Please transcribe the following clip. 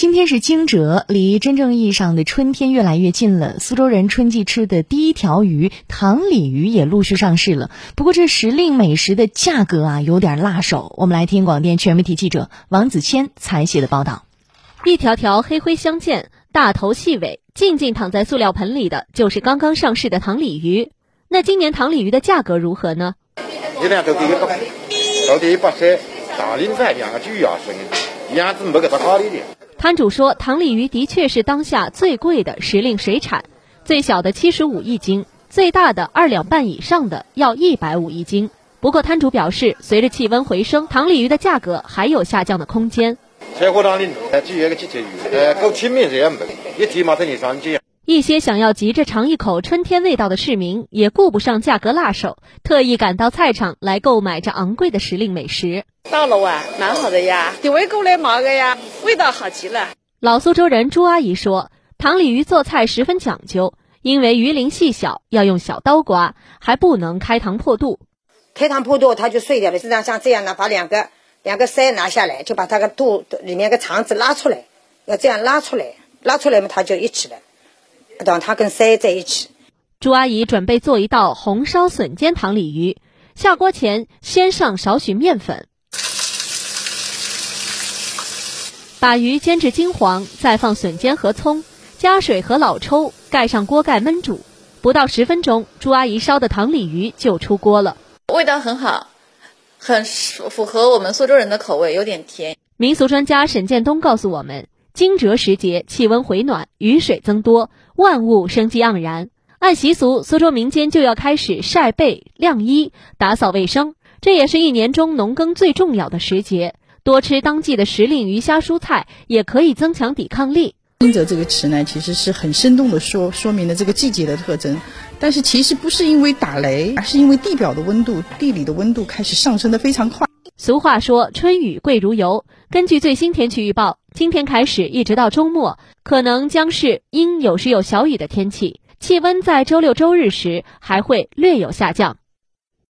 今天是惊蛰，离真正意义上的春天越来越近了。苏州人春季吃的第一条鱼——塘鲤鱼也陆续上市了。不过这时令美食的价格啊，有点辣手。我们来听广电全媒体记者王子谦采写的报道：一条条黑灰相间、大头细尾、静静躺在塑料盆里的，就是刚刚上市的塘鲤鱼。那今年塘鲤鱼的价格如何呢？一两都给一百，到底一百三，大鳞菜两个巨牙生，样子没给他高一点。摊主说，塘鲤鱼的确是当下最贵的时令水产，最小的七十五一斤，最大的二两半以上的要一百五一斤。不过摊主表示，随着气温回升，塘鲤鱼的价格还有下降的空间。一些想要急着尝一口春天味道的市民，也顾不上价格辣手，特意赶到菜场来购买这昂贵的时令美食。到了哇，蛮好的呀，地味够来毛的呀，味道好极了。老苏州人朱阿姨说，塘鲤鱼做菜十分讲究，因为鱼鳞细小，要用小刀刮，还不能开膛破肚。开膛破肚它就碎掉了。实际上像这样呢，把两个两个腮拿下来，就把它个肚里面个肠子拉出来，要这样拉出来，拉出来嘛，它就一起了，让它跟腮在一起。朱阿姨准备做一道红烧笋尖糖鲤鱼，下锅前先上少许面粉。把鱼煎至金黄，再放笋尖和葱，加水和老抽，盖上锅盖焖煮。不到十分钟，朱阿姨烧的糖鲤鱼就出锅了，味道很好，很符合我们苏州人的口味，有点甜。民俗专家沈建东告诉我们，惊蛰时节气温回暖，雨水增多，万物生机盎然。按习俗，苏州民间就要开始晒被、晾衣、打扫卫生，这也是一年中农耕最重要的时节。多吃当季的时令鱼虾蔬菜，也可以增强抵抗力。惊蛰这个词呢，其实是很生动的说说明了这个季节的特征。但是其实不是因为打雷，而是因为地表的温度、地里的温度开始上升的非常快。俗话说“春雨贵如油”，根据最新天气预报，今天开始一直到周末，可能将是阴有时有小雨的天气，气温在周六周日时还会略有下降。